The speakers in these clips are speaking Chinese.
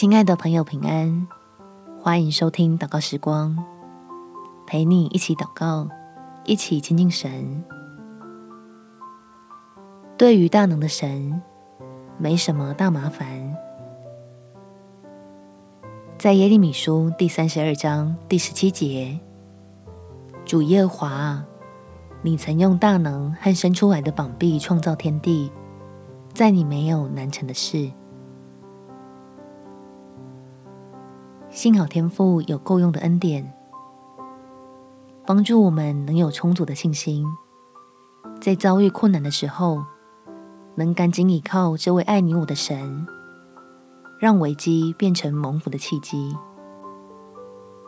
亲爱的朋友，平安！欢迎收听祷告时光，陪你一起祷告，一起亲近神。对于大能的神，没什么大麻烦。在耶利米书第三十二章第十七节，主耶和华，你曾用大能和伸出来的膀臂创造天地，在你没有难成的事。幸好天父有够用的恩典，帮助我们能有充足的信心，在遭遇困难的时候，能赶紧倚靠这位爱你我的神，让危机变成蒙福的契机。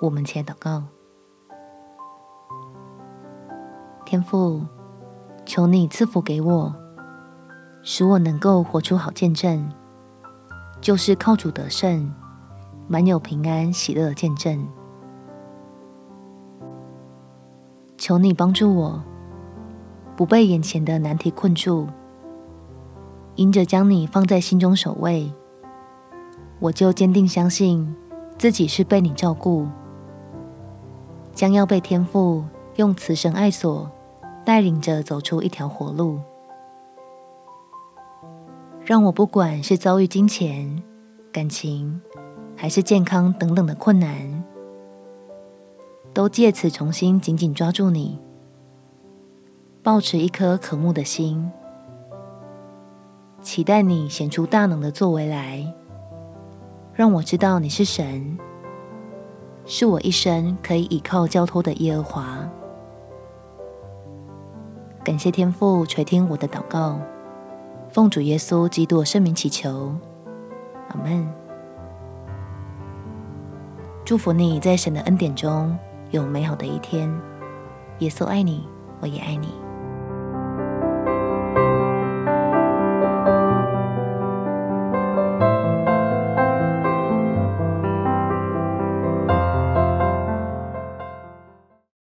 我们且祷告：天父，求你赐福给我，使我能够活出好见证，就是靠主得胜。满有平安喜乐的见证，求你帮助我，不被眼前的难题困住。因着将你放在心中首位，我就坚定相信自己是被你照顾，将要被天父用慈神爱所带领着走出一条活路。让我不管是遭遇金钱、感情，还是健康等等的困难，都借此重新紧紧抓住你，抱持一颗渴慕的心，期待你显出大能的作为来，让我知道你是神，是我一生可以倚靠交托的耶和华。感谢天父垂听我的祷告，奉主耶稣基督圣名祈求，阿门。祝福你在神的恩典中有美好的一天。耶稣爱你，我也爱你。